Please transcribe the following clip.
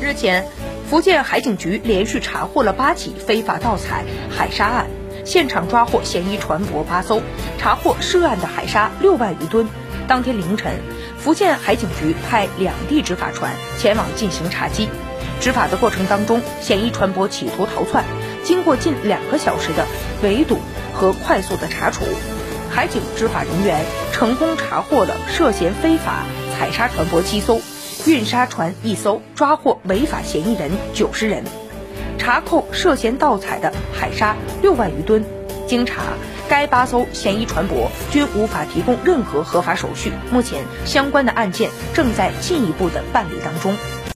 日前，福建海警局连续查获了八起非法盗采海沙案，现场抓获嫌疑船舶八艘，查获涉案的海沙六万余吨。当天凌晨，福建海警局派两地执法船前往进行查缉。执法的过程当中，嫌疑船舶企图逃窜，经过近两个小时的围堵和快速的查处，海警执法人员成功查获了涉嫌非法采沙船舶七艘。运沙船一艘，抓获违法嫌疑人九十人，查扣涉嫌盗采的海沙六万余吨。经查，该八艘嫌疑船舶均无法提供任何合法手续。目前，相关的案件正在进一步的办理当中。